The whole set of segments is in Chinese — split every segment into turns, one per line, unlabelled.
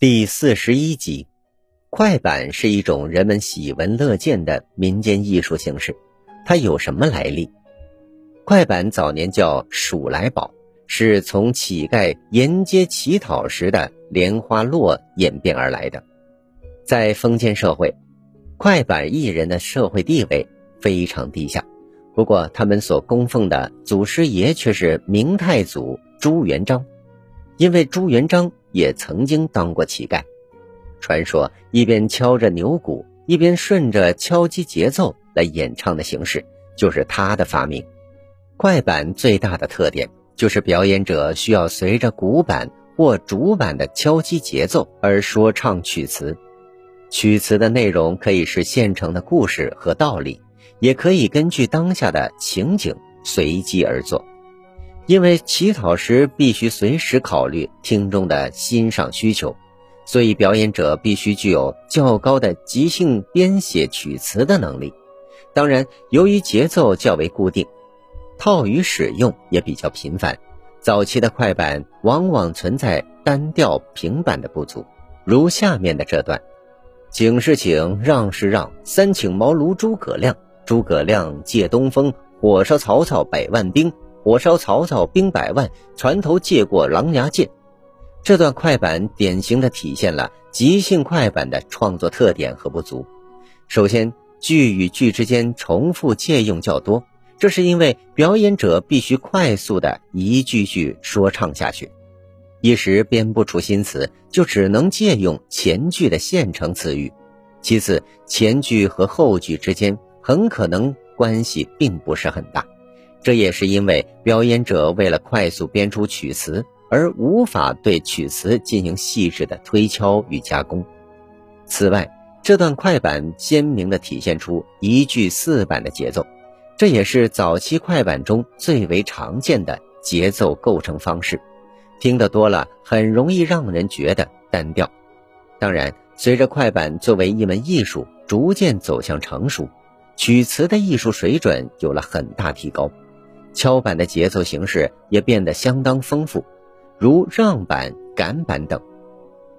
第四十一集，快板是一种人们喜闻乐见的民间艺术形式。它有什么来历？快板早年叫数来宝，是从乞丐沿街乞讨时的莲花落演变而来的。在封建社会，快板艺人的社会地位非常低下。不过，他们所供奉的祖师爷却是明太祖朱元璋，因为朱元璋。也曾经当过乞丐，传说一边敲着牛鼓，一边顺着敲击节奏来演唱的形式，就是他的发明。快板最大的特点就是表演者需要随着鼓板或主板的敲击节奏而说唱曲词，曲词的内容可以是现成的故事和道理，也可以根据当下的情景随机而作。因为乞讨时必须随时考虑听众的欣赏需求，所以表演者必须具有较高的即兴编写曲词的能力。当然，由于节奏较为固定，套语使用也比较频繁。早期的快板往往存在单调平板的不足，如下面的这段：请是请，让是让，三请茅庐诸葛亮，诸葛亮借东风，火烧曹操百万兵。火烧曹操兵百万，船头借过狼牙剑。这段快板典型的体现了即兴快板的创作特点和不足。首先，句与句之间重复借用较多，这是因为表演者必须快速的一句句说唱下去，一时编不出新词，就只能借用前句的现成词语。其次，前句和后句之间很可能关系并不是很大。这也是因为表演者为了快速编出曲词，而无法对曲词进行细致的推敲与加工。此外，这段快板鲜明地体现出一句四板的节奏，这也是早期快板中最为常见的节奏构成方式。听得多了，很容易让人觉得单调。当然，随着快板作为一门艺术逐渐走向成熟，曲词的艺术水准有了很大提高。敲板的节奏形式也变得相当丰富，如让板、赶板等。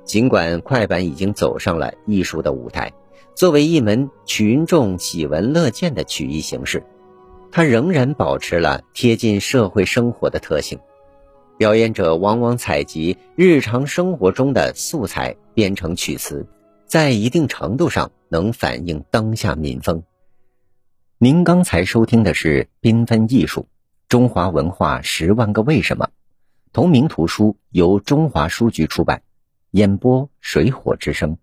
尽管快板已经走上了艺术的舞台，作为一门群众喜闻乐见的曲艺形式，它仍然保持了贴近社会生活的特性。表演者往往采集日常生活中的素材编成曲词，在一定程度上能反映当下民风。您刚才收听的是《缤纷艺术》。中华文化十万个为什么，同名图书由中华书局出版，演播水火之声。